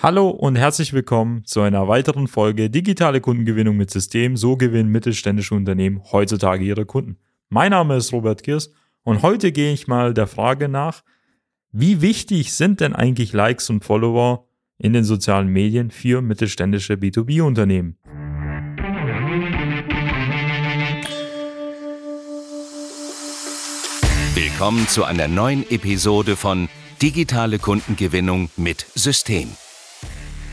Hallo und herzlich willkommen zu einer weiteren Folge Digitale Kundengewinnung mit System. So gewinnen mittelständische Unternehmen heutzutage ihre Kunden. Mein Name ist Robert Kirs und heute gehe ich mal der Frage nach, wie wichtig sind denn eigentlich Likes und Follower in den sozialen Medien für mittelständische B2B-Unternehmen? Willkommen zu einer neuen Episode von Digitale Kundengewinnung mit System.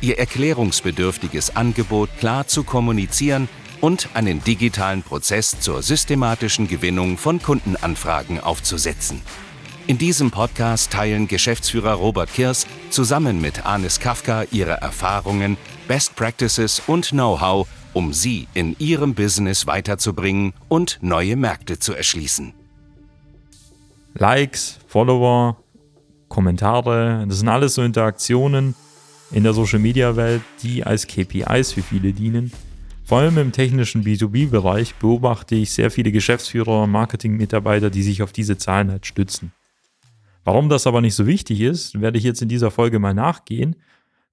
ihr erklärungsbedürftiges Angebot klar zu kommunizieren und einen digitalen Prozess zur systematischen Gewinnung von Kundenanfragen aufzusetzen. In diesem Podcast teilen Geschäftsführer Robert Kirs zusammen mit Anis Kafka ihre Erfahrungen, Best Practices und Know-how, um sie in ihrem Business weiterzubringen und neue Märkte zu erschließen. Likes, Follower, Kommentare, das sind alles so Interaktionen, in der Social Media Welt, die als KPIs für viele dienen. Vor allem im technischen B2B-Bereich beobachte ich sehr viele Geschäftsführer, und Marketing-Mitarbeiter, die sich auf diese Zahlen halt stützen. Warum das aber nicht so wichtig ist, werde ich jetzt in dieser Folge mal nachgehen,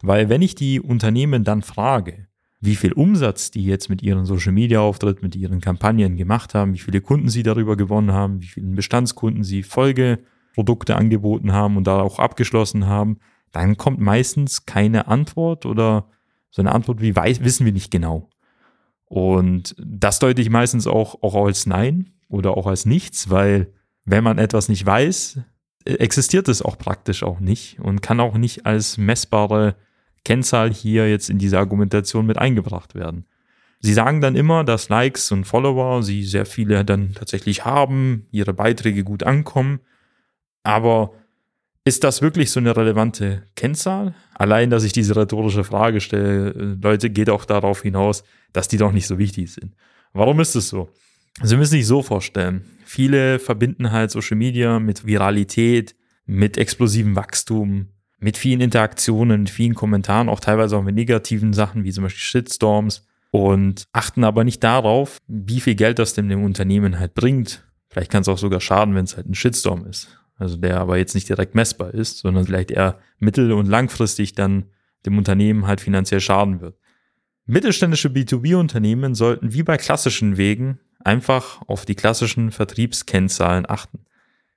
weil wenn ich die Unternehmen dann frage, wie viel Umsatz die jetzt mit ihren Social Media Auftritt, mit ihren Kampagnen gemacht haben, wie viele Kunden sie darüber gewonnen haben, wie vielen Bestandskunden sie Folgeprodukte angeboten haben und da auch abgeschlossen haben, dann kommt meistens keine Antwort oder so eine Antwort wie weiß, wissen wir nicht genau. Und das deute ich meistens auch, auch als Nein oder auch als nichts, weil wenn man etwas nicht weiß, existiert es auch praktisch auch nicht und kann auch nicht als messbare Kennzahl hier jetzt in diese Argumentation mit eingebracht werden. Sie sagen dann immer, dass Likes und Follower sie sehr viele dann tatsächlich haben, ihre Beiträge gut ankommen, aber ist das wirklich so eine relevante Kennzahl? Allein, dass ich diese rhetorische Frage stelle, Leute, geht auch darauf hinaus, dass die doch nicht so wichtig sind. Warum ist es so? Sie müssen sich so vorstellen. Viele verbinden halt Social Media mit Viralität, mit explosivem Wachstum, mit vielen Interaktionen, mit vielen Kommentaren, auch teilweise auch mit negativen Sachen, wie zum Beispiel Shitstorms und achten aber nicht darauf, wie viel Geld das dem Unternehmen halt bringt. Vielleicht kann es auch sogar schaden, wenn es halt ein Shitstorm ist also der aber jetzt nicht direkt messbar ist, sondern vielleicht eher mittel- und langfristig dann dem Unternehmen halt finanziell schaden wird. Mittelständische B2B-Unternehmen sollten wie bei klassischen Wegen einfach auf die klassischen Vertriebskennzahlen achten.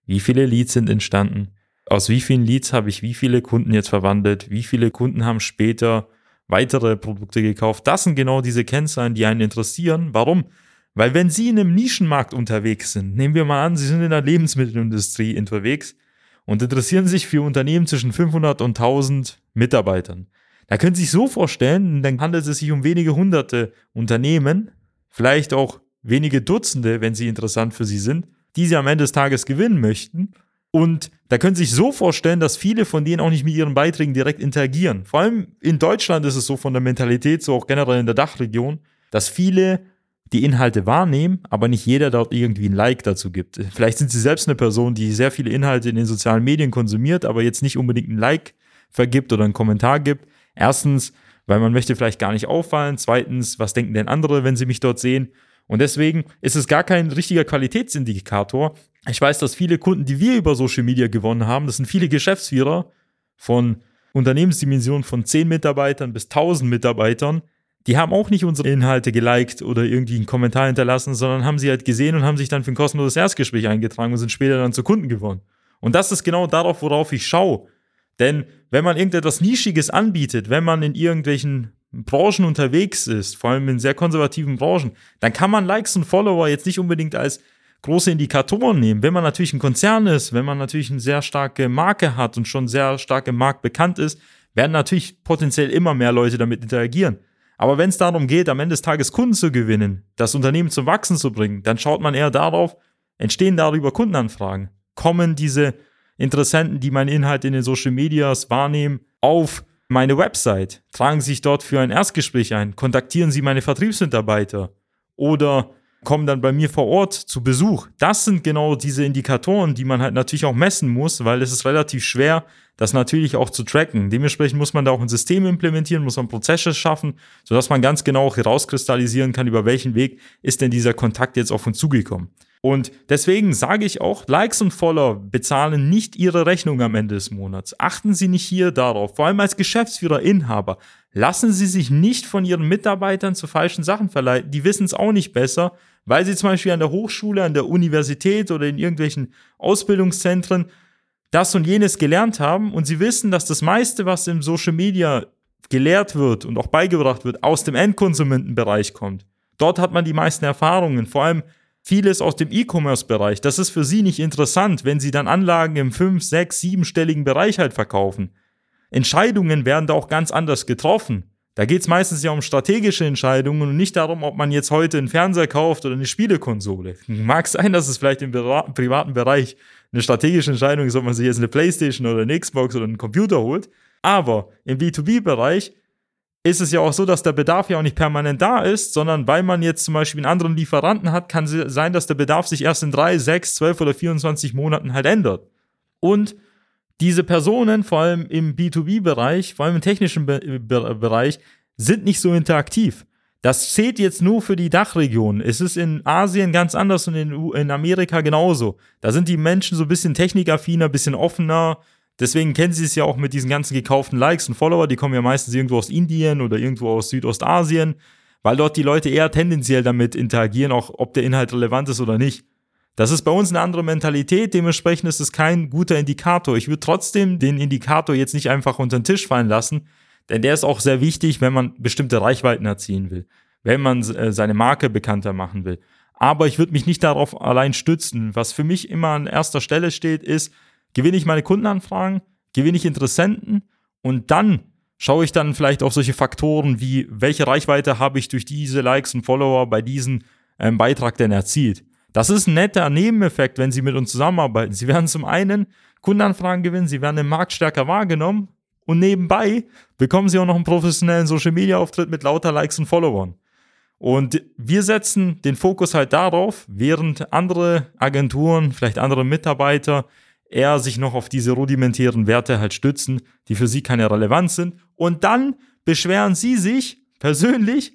Wie viele Leads sind entstanden? Aus wie vielen Leads habe ich wie viele Kunden jetzt verwandelt? Wie viele Kunden haben später weitere Produkte gekauft? Das sind genau diese Kennzahlen, die einen interessieren. Warum? Weil wenn Sie in einem Nischenmarkt unterwegs sind, nehmen wir mal an, Sie sind in der Lebensmittelindustrie unterwegs und interessieren sich für Unternehmen zwischen 500 und 1000 Mitarbeitern. Da können Sie sich so vorstellen, dann handelt es sich um wenige hunderte Unternehmen, vielleicht auch wenige Dutzende, wenn sie interessant für Sie sind, die Sie am Ende des Tages gewinnen möchten. Und da können Sie sich so vorstellen, dass viele von denen auch nicht mit ihren Beiträgen direkt interagieren. Vor allem in Deutschland ist es so von der Mentalität, so auch generell in der Dachregion, dass viele die Inhalte wahrnehmen, aber nicht jeder dort irgendwie ein Like dazu gibt. Vielleicht sind sie selbst eine Person, die sehr viele Inhalte in den sozialen Medien konsumiert, aber jetzt nicht unbedingt ein Like vergibt oder einen Kommentar gibt. Erstens, weil man möchte vielleicht gar nicht auffallen. Zweitens, was denken denn andere, wenn sie mich dort sehen? Und deswegen ist es gar kein richtiger Qualitätsindikator. Ich weiß, dass viele Kunden, die wir über Social Media gewonnen haben, das sind viele Geschäftsführer von Unternehmensdimensionen von 10 Mitarbeitern bis 1000 Mitarbeitern, die haben auch nicht unsere Inhalte geliked oder irgendwie einen Kommentar hinterlassen, sondern haben sie halt gesehen und haben sich dann für ein kostenloses Erstgespräch eingetragen und sind später dann zu Kunden geworden. Und das ist genau darauf, worauf ich schaue. Denn wenn man irgendetwas Nischiges anbietet, wenn man in irgendwelchen Branchen unterwegs ist, vor allem in sehr konservativen Branchen, dann kann man Likes und Follower jetzt nicht unbedingt als große Indikatoren nehmen. Wenn man natürlich ein Konzern ist, wenn man natürlich eine sehr starke Marke hat und schon sehr stark im Markt bekannt ist, werden natürlich potenziell immer mehr Leute damit interagieren. Aber wenn es darum geht, am Ende des Tages Kunden zu gewinnen, das Unternehmen zum Wachsen zu bringen, dann schaut man eher darauf, entstehen darüber Kundenanfragen? Kommen diese Interessenten, die meinen Inhalt in den Social Medias wahrnehmen, auf meine Website, tragen sich dort für ein Erstgespräch ein, kontaktieren Sie meine Vertriebsmitarbeiter oder kommen dann bei mir vor Ort zu Besuch. Das sind genau diese Indikatoren, die man halt natürlich auch messen muss, weil es ist relativ schwer, das natürlich auch zu tracken. Dementsprechend muss man da auch ein System implementieren, muss man Prozesse schaffen, sodass man ganz genau herauskristallisieren kann, über welchen Weg ist denn dieser Kontakt jetzt auf uns zugekommen. Und deswegen sage ich auch, Likes und Follower bezahlen nicht ihre Rechnung am Ende des Monats. Achten Sie nicht hier darauf, vor allem als Geschäftsführer, Inhaber. Lassen Sie sich nicht von Ihren Mitarbeitern zu falschen Sachen verleiten. Die wissen es auch nicht besser, weil sie zum Beispiel an der Hochschule, an der Universität oder in irgendwelchen Ausbildungszentren das und jenes gelernt haben und sie wissen, dass das meiste, was im Social Media gelehrt wird und auch beigebracht wird, aus dem Endkonsumentenbereich kommt. Dort hat man die meisten Erfahrungen, vor allem vieles aus dem E-Commerce-Bereich. Das ist für sie nicht interessant, wenn sie dann Anlagen im 5, 6, 7-stelligen Bereich halt verkaufen. Entscheidungen werden da auch ganz anders getroffen. Da geht es meistens ja um strategische Entscheidungen und nicht darum, ob man jetzt heute einen Fernseher kauft oder eine Spielekonsole. Mag sein, dass es vielleicht im privaten Bereich eine strategische Entscheidung ist, ob man sich jetzt eine Playstation oder eine Xbox oder einen Computer holt. Aber im B2B-Bereich ist es ja auch so, dass der Bedarf ja auch nicht permanent da ist, sondern weil man jetzt zum Beispiel einen anderen Lieferanten hat, kann es sein, dass der Bedarf sich erst in drei, sechs, zwölf oder 24 Monaten halt ändert. Und diese Personen, vor allem im B2B-Bereich, vor allem im technischen Be Be Bereich, sind nicht so interaktiv. Das zählt jetzt nur für die Dachregion. Es ist in Asien ganz anders und in, in Amerika genauso. Da sind die Menschen so ein bisschen technikaffiner, ein bisschen offener. Deswegen kennen sie es ja auch mit diesen ganzen gekauften Likes und Follower. Die kommen ja meistens irgendwo aus Indien oder irgendwo aus Südostasien, weil dort die Leute eher tendenziell damit interagieren, auch ob der Inhalt relevant ist oder nicht. Das ist bei uns eine andere Mentalität, dementsprechend ist es kein guter Indikator. Ich würde trotzdem den Indikator jetzt nicht einfach unter den Tisch fallen lassen, denn der ist auch sehr wichtig, wenn man bestimmte Reichweiten erzielen will, wenn man äh, seine Marke bekannter machen will. Aber ich würde mich nicht darauf allein stützen. Was für mich immer an erster Stelle steht, ist, gewinne ich meine Kundenanfragen, gewinne ich Interessenten und dann schaue ich dann vielleicht auf solche Faktoren wie, welche Reichweite habe ich durch diese Likes und Follower bei diesem ähm, Beitrag denn erzielt. Das ist ein netter Nebeneffekt, wenn Sie mit uns zusammenarbeiten. Sie werden zum einen Kundenanfragen gewinnen, Sie werden im Markt stärker wahrgenommen und nebenbei bekommen Sie auch noch einen professionellen Social Media Auftritt mit lauter Likes und Followern. Und wir setzen den Fokus halt darauf, während andere Agenturen, vielleicht andere Mitarbeiter eher sich noch auf diese rudimentären Werte halt stützen, die für sie keine Relevanz sind. Und dann beschweren sie sich persönlich,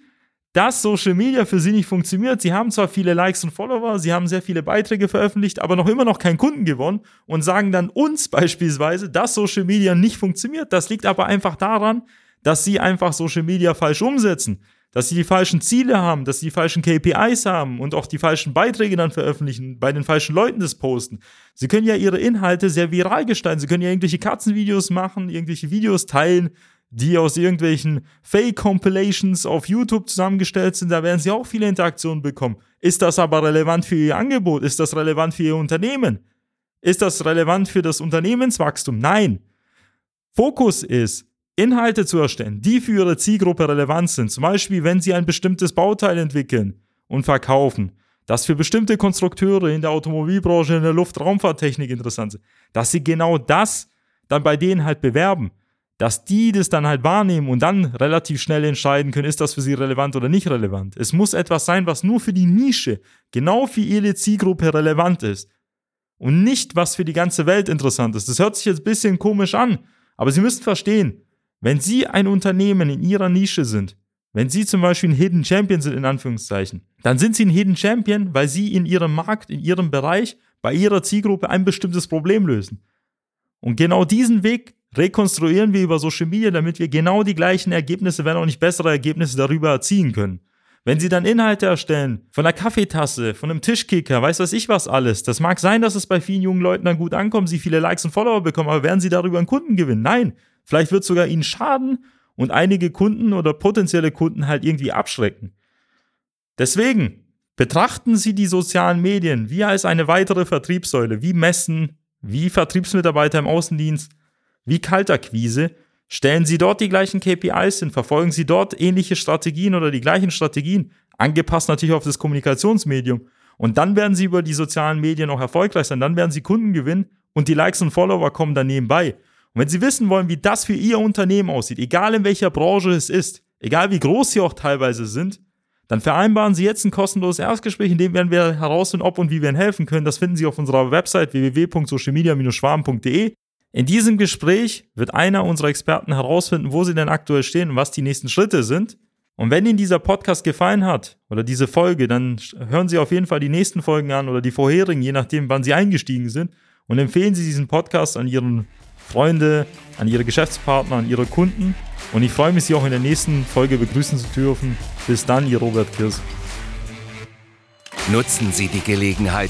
dass Social Media für sie nicht funktioniert. Sie haben zwar viele Likes und Follower, sie haben sehr viele Beiträge veröffentlicht, aber noch immer noch keinen Kunden gewonnen und sagen dann uns beispielsweise, dass Social Media nicht funktioniert. Das liegt aber einfach daran, dass sie einfach Social Media falsch umsetzen, dass sie die falschen Ziele haben, dass sie die falschen KPIs haben und auch die falschen Beiträge dann veröffentlichen, bei den falschen Leuten das posten. Sie können ja ihre Inhalte sehr viral gestalten, sie können ja irgendwelche Katzenvideos machen, irgendwelche Videos teilen, die aus irgendwelchen Fake-Compilations auf YouTube zusammengestellt sind, da werden sie auch viele Interaktionen bekommen. Ist das aber relevant für ihr Angebot? Ist das relevant für ihr Unternehmen? Ist das relevant für das Unternehmenswachstum? Nein. Fokus ist, Inhalte zu erstellen, die für ihre Zielgruppe relevant sind. Zum Beispiel, wenn sie ein bestimmtes Bauteil entwickeln und verkaufen, das für bestimmte Konstrukteure in der Automobilbranche, in der Luftraumfahrttechnik interessant ist, dass sie genau das dann bei denen halt bewerben dass die das dann halt wahrnehmen und dann relativ schnell entscheiden können, ist das für sie relevant oder nicht relevant. Es muss etwas sein, was nur für die Nische, genau für ihre Zielgruppe relevant ist. Und nicht, was für die ganze Welt interessant ist. Das hört sich jetzt ein bisschen komisch an, aber Sie müssen verstehen, wenn Sie ein Unternehmen in Ihrer Nische sind, wenn Sie zum Beispiel ein Hidden Champion sind, in Anführungszeichen, dann sind Sie ein Hidden Champion, weil Sie in Ihrem Markt, in Ihrem Bereich, bei Ihrer Zielgruppe ein bestimmtes Problem lösen. Und genau diesen Weg rekonstruieren wir über Social Media, damit wir genau die gleichen Ergebnisse, wenn auch nicht bessere Ergebnisse darüber erzielen können. Wenn Sie dann Inhalte erstellen, von einer Kaffeetasse, von einem Tischkicker, weiß was ich was alles, das mag sein, dass es bei vielen jungen Leuten dann gut ankommt, sie viele Likes und Follower bekommen, aber werden Sie darüber einen Kunden gewinnen? Nein. Vielleicht wird es sogar Ihnen schaden und einige Kunden oder potenzielle Kunden halt irgendwie abschrecken. Deswegen betrachten Sie die sozialen Medien wie als eine weitere Vertriebssäule, wie Messen, wie Vertriebsmitarbeiter im Außendienst, wie Kaltakquise, stellen Sie dort die gleichen KPIs hin, verfolgen Sie dort ähnliche Strategien oder die gleichen Strategien, angepasst natürlich auf das Kommunikationsmedium. Und dann werden Sie über die sozialen Medien auch erfolgreich sein, dann werden Sie Kunden gewinnen und die Likes und Follower kommen dann nebenbei. Und wenn Sie wissen wollen, wie das für Ihr Unternehmen aussieht, egal in welcher Branche es ist, egal wie groß Sie auch teilweise sind, dann vereinbaren Sie jetzt ein kostenloses Erstgespräch, in dem werden wir herausfinden, ob und wie wir Ihnen helfen können. Das finden Sie auf unserer Website www.socialmedia-schwaben.de. In diesem Gespräch wird einer unserer Experten herausfinden, wo Sie denn aktuell stehen und was die nächsten Schritte sind. Und wenn Ihnen dieser Podcast gefallen hat oder diese Folge, dann hören Sie auf jeden Fall die nächsten Folgen an oder die vorherigen, je nachdem, wann Sie eingestiegen sind. Und empfehlen Sie diesen Podcast an Ihren Freunde, an Ihre Geschäftspartner, an Ihre Kunden. Und ich freue mich, Sie auch in der nächsten Folge begrüßen zu dürfen. Bis dann, Ihr Robert Kirs. Nutzen Sie die Gelegenheit